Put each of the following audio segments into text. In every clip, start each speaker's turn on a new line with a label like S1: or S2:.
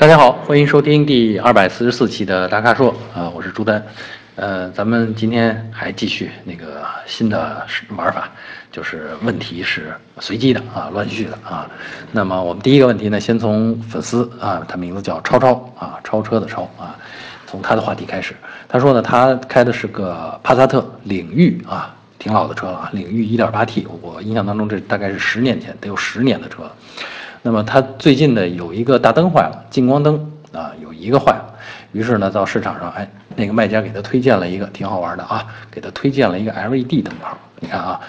S1: 大家好，欢迎收听第二百四十四期的大咖说啊，我是朱丹，呃，咱们今天还继续那个新的玩法，就是问题是随机的啊，乱序的啊。那么我们第一个问题呢，先从粉丝啊，他名字叫超超啊，超车的超啊，从他的话题开始。他说呢，他开的是个帕萨特领域啊，挺老的车了，领域 1.8T，我印象当中这大概是十年前，得有十年的车。那么他最近呢有一个大灯坏了，近光灯啊有一个坏了，于是呢到市场上，哎，那个卖家给他推荐了一个挺好玩的啊，给他推荐了一个 LED 灯泡。你看啊，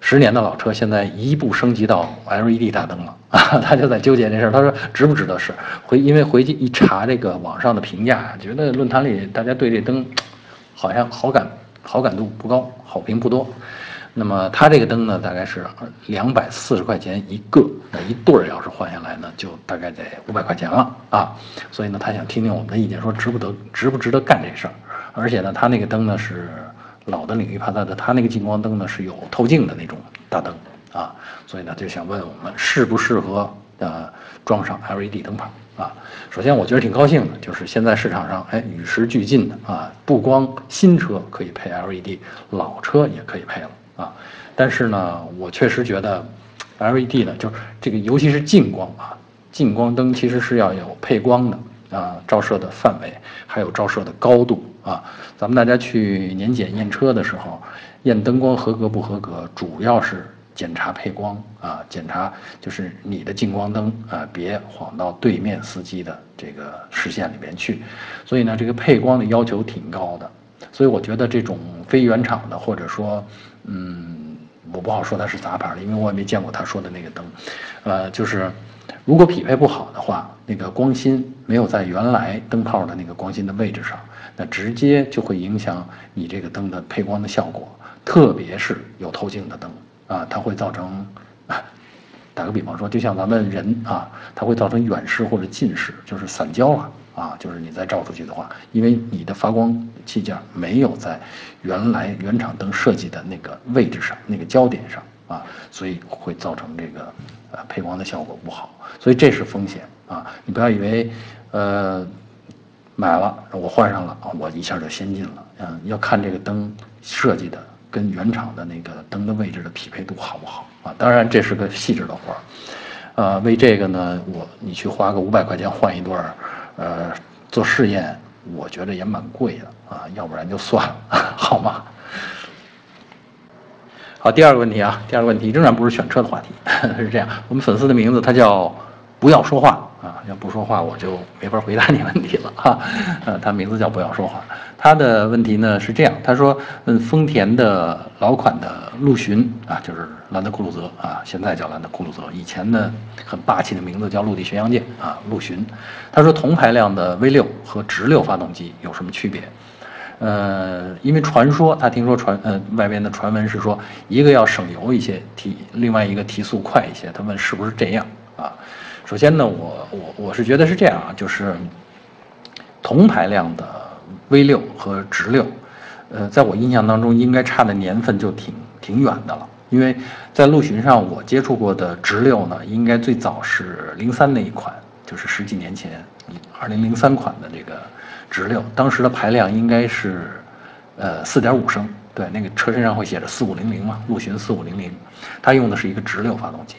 S1: 十年的老车现在一步升级到 LED 大灯了 啊，他就在纠结这事儿。他说值不值得试？回因为回去一查这个网上的评价，觉得论坛里大家对这灯好像好感好感度不高，好评不多。那么它这个灯呢，大概是两百四十块钱一个，那一对儿要是换下来呢，就大概得五百块钱了啊。所以呢，他想听听我们的意见，说值不得，值不值得干这事儿。而且呢，他那个灯呢是老的领域帕萨特，他那个近光灯呢是有透镜的那种大灯啊。所以呢，就想问我们适不适合呃装上 LED 灯泡啊？首先我觉得挺高兴的，就是现在市场上哎与时俱进的啊，不光新车可以配 LED，老车也可以配了。啊，但是呢，我确实觉得，LED 呢，就是这个，尤其是近光啊，近光灯其实是要有配光的啊，照射的范围，还有照射的高度啊。咱们大家去年检验车的时候，验灯光合格不合格，主要是检查配光啊，检查就是你的近光灯啊，别晃到对面司机的这个视线里面去。所以呢，这个配光的要求挺高的。所以我觉得这种非原厂的，或者说，嗯，我不好说它是杂牌的，因为我也没见过他说的那个灯，呃，就是如果匹配不好的话，那个光芯没有在原来灯泡的那个光芯的位置上，那直接就会影响你这个灯的配光的效果，特别是有透镜的灯啊，它会造成，打个比方说，就像咱们人啊，它会造成远视或者近视，就是散焦了。啊，就是你再照出去的话，因为你的发光器件没有在原来原厂灯设计的那个位置上、那个焦点上啊，所以会造成这个呃配光的效果不好，所以这是风险啊。你不要以为呃买了我换上了，我一下就先进了。嗯，要看这个灯设计的跟原厂的那个灯的位置的匹配度好不好啊。当然这是个细致的活儿，呃，为这个呢，我你去花个五百块钱换一对儿。呃，做试验，我觉得也蛮贵的啊，要不然就算了，好吗？好，第二个问题啊，第二个问题仍然不是选车的话题，是这样，我们粉丝的名字他叫不要说话。啊，要不说话我就没法回答你问题了哈。呃，他名字叫不要说话。他的问题呢是这样，他说问丰田的老款的陆巡啊，就是兰德酷路泽啊，现在叫兰德酷路泽，以前呢很霸气的名字叫陆地巡洋舰啊，陆巡。他说同排量的 V 六和直六发动机有什么区别？呃，因为传说他听说传呃外边的传闻是说一个要省油一些提，另外一个提速快一些，他问是不是这样啊？首先呢，我我我是觉得是这样啊，就是同排量的 V 六和直六，呃，在我印象当中应该差的年份就挺挺远的了。因为在陆巡上我接触过的直六呢，应该最早是零三那一款，就是十几年前，二零零三款的这个直六，当时的排量应该是呃四点五升，对，那个车身上会写着四五零零嘛，陆巡四五零零，它用的是一个直六发动机，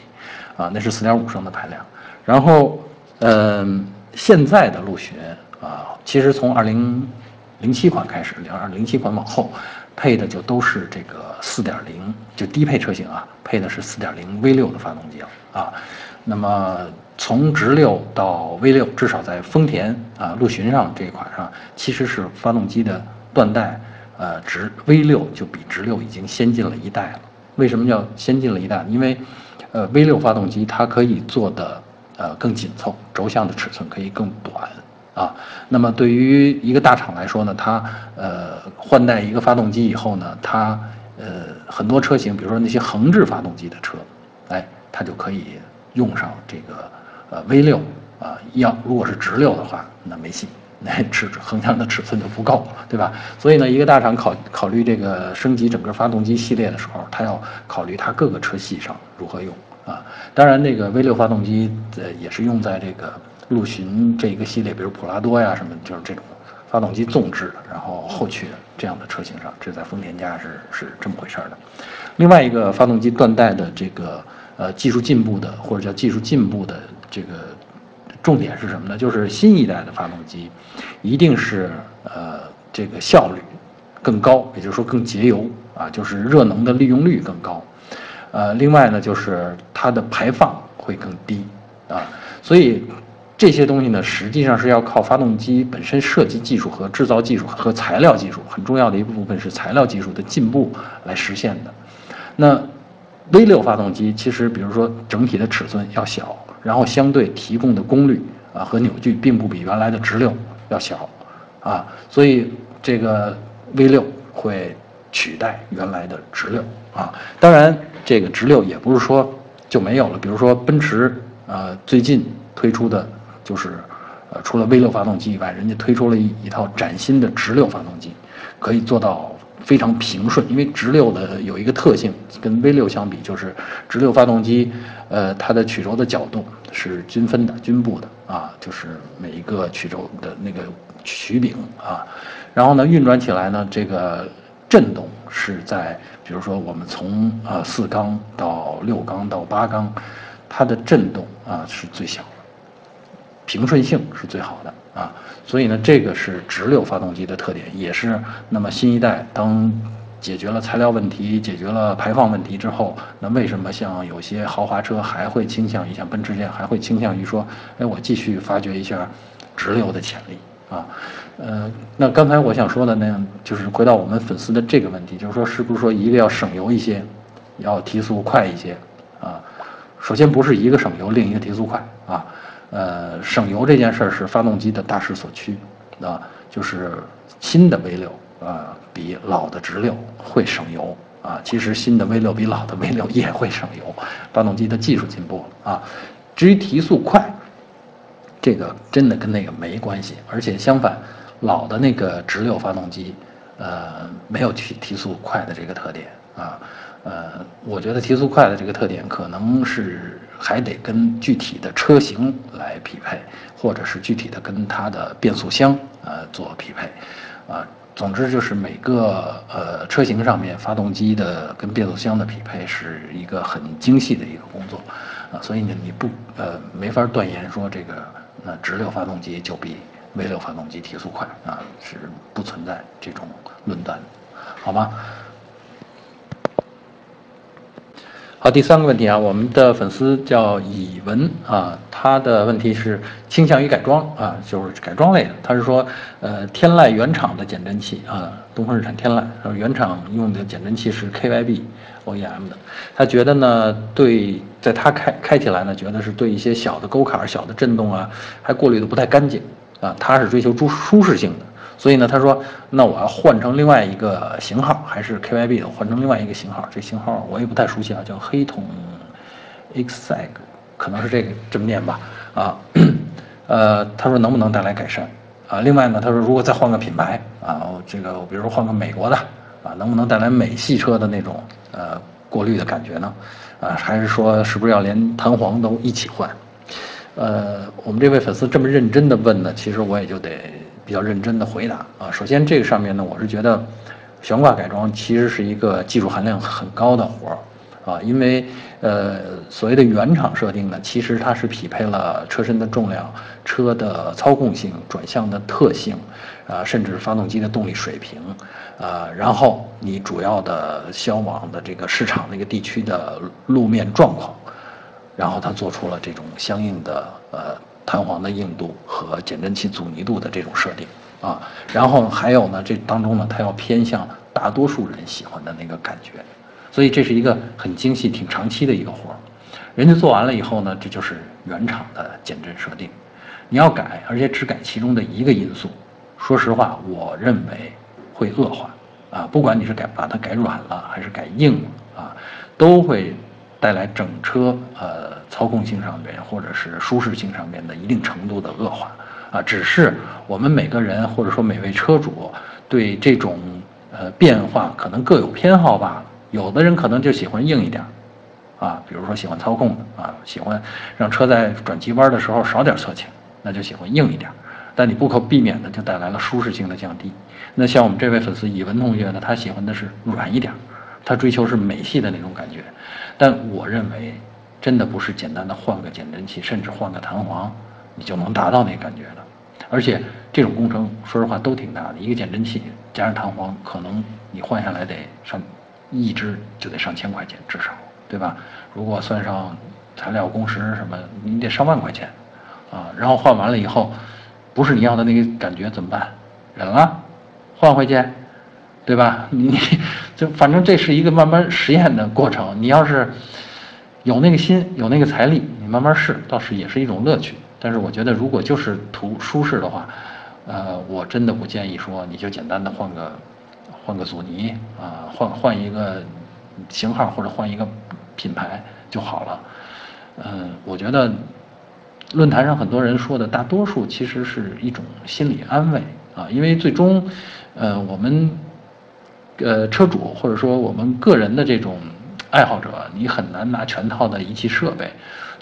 S1: 啊，那是四点五升的排量。然后，嗯，现在的陆巡啊，其实从二零零七款开始，零二零七款往后，配的就都是这个四点零，就低配车型啊，配的是四点零 V 六的发动机啊。那么从直六到 V 六，至少在丰田啊陆巡上这一款上，其实是发动机的断代，呃，直 V 六就比直六已经先进了一代了。为什么叫先进了一代？因为，呃，V 六发动机它可以做的。呃，更紧凑，轴向的尺寸可以更短啊。那么对于一个大厂来说呢，它呃换代一个发动机以后呢，它呃很多车型，比如说那些横置发动机的车，哎，它就可以用上这个呃 V 六啊。要如果是直六的话，那没戏，那尺横向的尺寸就不够，对吧？所以呢，一个大厂考考虑这个升级整个发动机系列的时候，它要考虑它各个车系上如何用。啊，当然，那个 V 六发动机呃也是用在这个陆巡这一个系列，比如普拉多呀什么，就是这种发动机纵置的，然后后驱的这样的车型上，这在丰田家是是这么回事儿的。另外一个发动机断代的这个呃技术进步的或者叫技术进步的这个重点是什么呢？就是新一代的发动机一定是呃这个效率更高，也就是说更节油啊，就是热能的利用率更高。呃，另外呢，就是它的排放会更低啊，所以这些东西呢，实际上是要靠发动机本身设计技术和制造技术和材料技术很重要的一部分是材料技术的进步来实现的。那 V 六发动机其实，比如说整体的尺寸要小，然后相对提供的功率啊和扭矩并不比原来的直六要小啊，所以这个 V 六会取代原来的直六啊，当然。这个直六也不是说就没有了，比如说奔驰，呃，最近推出的就是，呃，除了 V 六发动机以外，人家推出了一一套崭新的直六发动机，可以做到非常平顺。因为直六的有一个特性，跟 V 六相比，就是直六发动机，呃，它的曲轴的角度是均分的、均布的啊，就是每一个曲轴的那个曲柄啊，然后呢，运转起来呢，这个。震动是在，比如说我们从呃四缸到六缸到八缸，它的震动啊是最小的，平顺性是最好的啊，所以呢，这个是直六发动机的特点，也是那么新一代当解决了材料问题、解决了排放问题之后，那为什么像有些豪华车还会倾向于像奔驰这样，还会倾向于说，哎，我继续发掘一下直流的潜力？啊，呃，那刚才我想说的那样，就是回到我们粉丝的这个问题，就是说，是不是说一个要省油一些，要提速快一些啊？首先不是一个省油，另一个提速快啊。呃，省油这件事儿是发动机的大势所趋啊，就是新的 V 六啊，比老的直六会省油啊。其实新的 V 六比老的 V 六也会省油，发动机的技术进步了啊。至于提速快。这个真的跟那个没关系，而且相反，老的那个直六发动机，呃，没有提提速快的这个特点啊，呃，我觉得提速快的这个特点可能是还得跟具体的车型来匹配，或者是具体的跟它的变速箱呃做匹配，啊，总之就是每个呃车型上面发动机的跟变速箱的匹配是一个很精细的一个工作，啊，所以呢你不呃没法断言说这个。那直流发动机就比 V 六发动机提速快啊，是不存在这种论断，好吗？好，第三个问题啊，我们的粉丝叫以文啊，他的问题是倾向于改装啊，就是改装类的。他是说，呃，天籁原厂的减震器啊，东风日产天籁，原厂用的减震器是 KYB OEM 的。他觉得呢，对，在他开开起来呢，觉得是对一些小的沟坎、小的震动啊，还过滤的不太干净啊。他是追求舒舒适性的。所以呢，他说，那我要换成另外一个型号，还是 KYB 的，换成另外一个型号。这型号我也不太熟悉啊，叫黑桶 Exag，可能是这个这么念吧。啊，呃，他说能不能带来改善？啊，另外呢，他说如果再换个品牌啊，这个比如说换个美国的啊，能不能带来美系车的那种呃过滤的感觉呢？啊，还是说是不是要连弹簧都一起换？呃，我们这位粉丝这么认真的问呢，其实我也就得。比较认真的回答啊，首先这个上面呢，我是觉得悬挂改装其实是一个技术含量很高的活儿啊，因为呃所谓的原厂设定呢，其实它是匹配了车身的重量、车的操控性、转向的特性啊，甚至发动机的动力水平啊，然后你主要的销往的这个市场那个地区的路面状况，然后它做出了这种相应的呃。弹簧的硬度和减震器阻尼度的这种设定啊，然后还有呢，这当中呢，它要偏向大多数人喜欢的那个感觉，所以这是一个很精细、挺长期的一个活儿。人家做完了以后呢，这就是原厂的减震设定。你要改，而且只改其中的一个因素，说实话，我认为会恶化啊。不管你是改把它改软了，还是改硬了啊，都会。带来整车呃操控性上面或者是舒适性上面的一定程度的恶化啊，只是我们每个人或者说每位车主对这种呃变化可能各有偏好罢了。有的人可能就喜欢硬一点啊，比如说喜欢操控的啊，喜欢让车在转急弯的时候少点侧倾那就喜欢硬一点，但你不可避免的就带来了舒适性的降低。那像我们这位粉丝以文同学呢，他喜欢的是软一点，他追求是美系的那种感觉。但我认为，真的不是简单的换个减震器，甚至换个弹簧，你就能达到那感觉的。而且这种工程，说实话都挺大的，一个减震器加上弹簧，可能你换下来得上一只就得上千块钱至少，对吧？如果算上材料、工时什么，你得上万块钱啊。然后换完了以后，不是你要的那个感觉怎么办？忍了。换回去，对吧？你就反正这是一个慢慢实验的过程。你要是有那个心，有那个财力，你慢慢试，倒是也是一种乐趣。但是我觉得，如果就是图舒适的话，呃，我真的不建议说你就简单的换个换个阻尼啊，换换一个型号或者换一个品牌就好了。嗯，我觉得论坛上很多人说的大多数其实是一种心理安慰啊，因为最终。呃，我们，呃，车主或者说我们个人的这种爱好者，你很难拿全套的仪器设备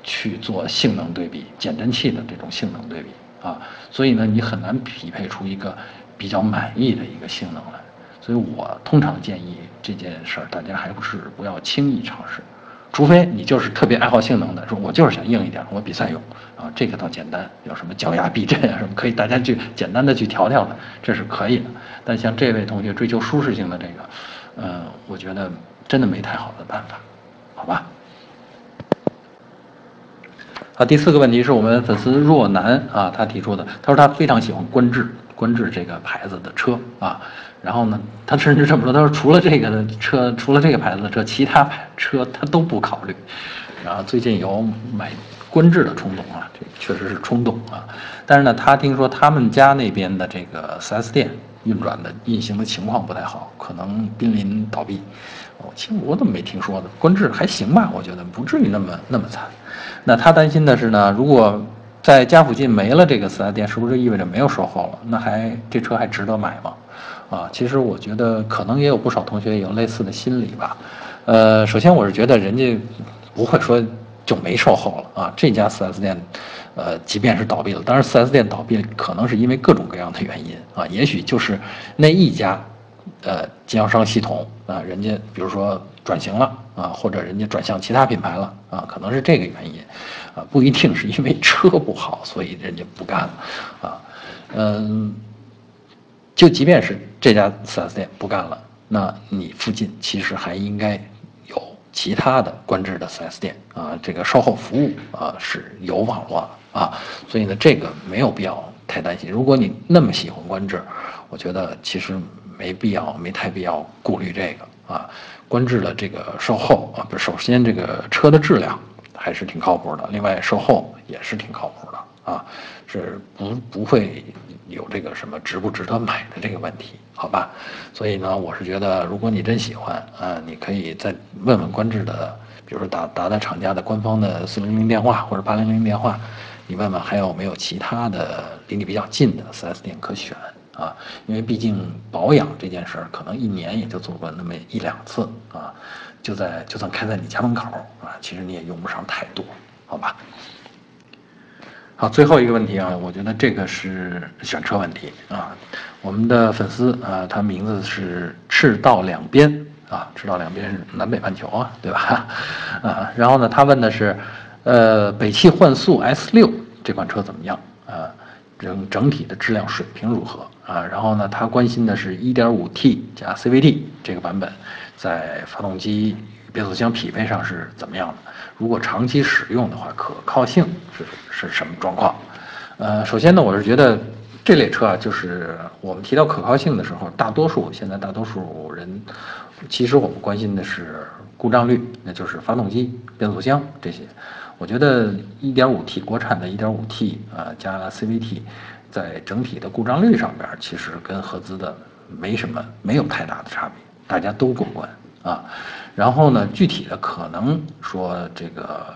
S1: 去做性能对比，减震器的这种性能对比啊，所以呢，你很难匹配出一个比较满意的一个性能来。所以我通常建议这件事儿，大家还不是不要轻易尝试。除非你就是特别爱好性能的，说我就是想硬一点，我比赛用啊，这个倒简单，有什么脚压避震啊什么，可以大家去简单的去调调的，这是可以的。但像这位同学追求舒适性的这个，呃，我觉得真的没太好的办法，好吧？好，第四个问题是我们粉丝若男啊，他提出的，他说他非常喜欢观致，观致这个牌子的车啊。然后呢，他甚至这么说，他说除了这个的车，除了这个牌子的车，其他牌车他都不考虑。然后最近有买观致的冲动啊，这确实是冲动啊。但是呢，他听说他们家那边的这个 4S 店运转的运行的情况不太好，可能濒临倒闭。我其实我怎么没听说呢？观致还行吧，我觉得不至于那么那么惨。那他担心的是呢，如果在家附近没了这个 4S 店，是不是意味着没有售后了？那还这车还值得买吗？啊，其实我觉得可能也有不少同学有类似的心理吧。呃，首先我是觉得人家不会说就没售后了啊。这家 4S 店，呃，即便是倒闭了，当然 4S 店倒闭可能是因为各种各样的原因啊，也许就是那一家，呃，经销商系统啊，人家比如说转型了啊，或者人家转向其他品牌了啊，可能是这个原因啊，不一定是因为车不好，所以人家不干了啊，嗯。就即便是这家 4S 店不干了，那你附近其实还应该有其他的观致的 4S 店啊，这个售后服务啊是有网络的啊，所以呢，这个没有必要太担心。如果你那么喜欢观致，我觉得其实没必要，没太必要顾虑这个啊。观致的这个售后啊，不首先这个车的质量还是挺靠谱的，另外售后也是挺靠谱的啊，是不不会。有这个什么值不值得买的这个问题，好吧？所以呢，我是觉得，如果你真喜欢啊，你可以再问问观致的，比如说打打打厂家的官方的四零零电话或者八零零电话，你问问还有没有其他的离你比较近的 4S 店可选啊？因为毕竟保养这件事儿，可能一年也就做过那么一两次啊，就在就算开在你家门口啊，其实你也用不上太多，好吧？好，最后一个问题啊，我觉得这个是选车问题啊。我们的粉丝啊，他名字是赤道两边啊，赤道两边是南北半球啊，对吧？啊，然后呢，他问的是，呃，北汽幻速 S 六这款车怎么样啊？整整体的质量水平如何啊？然后呢，他关心的是 1.5T 加 CVT 这个版本在发动机。变速箱匹配上是怎么样的？如果长期使用的话，可靠性是是什么状况？呃，首先呢，我是觉得这类车啊，就是我们提到可靠性的时候，大多数现在大多数人，其实我们关心的是故障率，那就是发动机、变速箱这些。我觉得 1.5T 国产的 1.5T 啊加 CVT，在整体的故障率上边，其实跟合资的没什么，没有太大的差别，大家都过关啊。然后呢，具体的可能说这个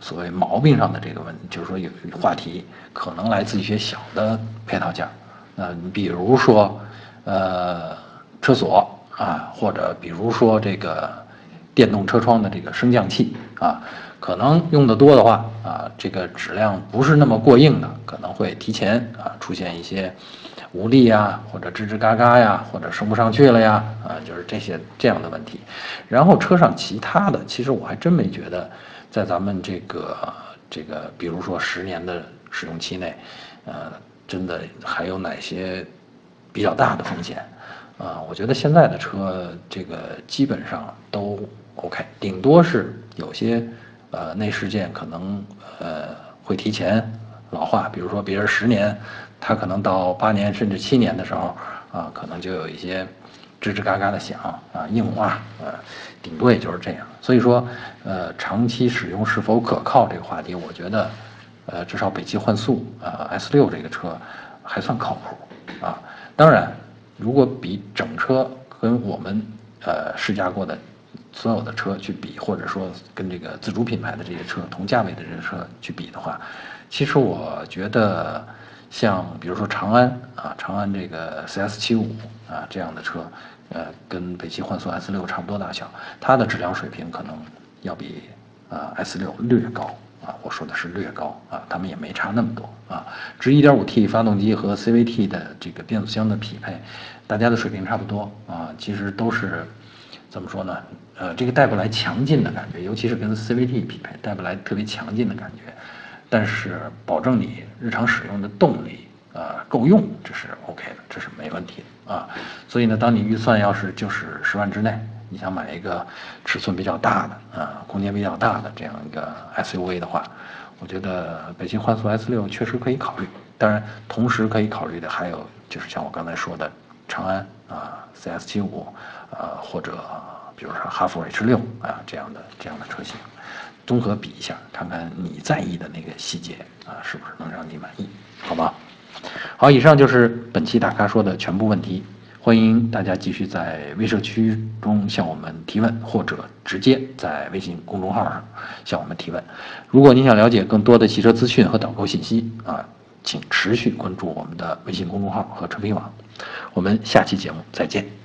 S1: 所谓毛病上的这个问题，就是说有话题可能来自一些小的配套件，呃，你比如说，呃，车锁啊，或者比如说这个电动车窗的这个升降器啊，可能用的多的话啊，这个质量不是那么过硬的，可能会提前啊出现一些无力呀，或者吱吱嘎嘎呀，或者升不上去了呀，啊，就是这些这样的问题。然后车上其他的，其实我还真没觉得，在咱们这个这个，比如说十年的使用期内，呃，真的还有哪些比较大的风险？啊，我觉得现在的车这个基本上都 OK，顶多是有些呃内饰件可能呃会提前老化，比如说别人十年，它可能到八年甚至七年的时候啊，可能就有一些吱吱嘎嘎的响啊硬化，呃，顶多也就是这样。所以说，呃，长期使用是否可靠这个话题，我觉得，呃，至少北汽幻速啊 S 六这个车还算靠谱啊，当然。如果比整车跟我们呃试驾过的所有的车去比，或者说跟这个自主品牌的这些车同价位的这些车去比的话，其实我觉得像比如说长安啊，长安这个 CS 七五啊这样的车，呃，跟北汽幻速 S 六差不多大小，它的质量水平可能要比啊 S 六略高。啊，我说的是略高啊，他们也没差那么多啊。至于 1.5T 发动机和 CVT 的这个变速箱的匹配，大家的水平差不多啊，其实都是怎么说呢？呃，这个带不来强劲的感觉，尤其是跟 CVT 匹配，带不来特别强劲的感觉。但是保证你日常使用的动力啊够用，这是 OK 的，这是没问题的啊。所以呢，当你预算要是就是十万之内。你想买一个尺寸比较大的啊，空间比较大的这样一个 SUV 的话，我觉得北汽幻速 S 六确实可以考虑。当然，同时可以考虑的还有就是像我刚才说的长安啊 CS 七五啊，或者比如说哈弗 H 六啊这样的这样的车型，综合比一下，看看你在意的那个细节啊是不是能让你满意，好吧？好，以上就是本期大咖说的全部问题。欢迎大家继续在微社区中向我们提问，或者直接在微信公众号上向我们提问。如果您想了解更多的汽车资讯和导购信息啊，请持续关注我们的微信公众号和车评网。我们下期节目再见。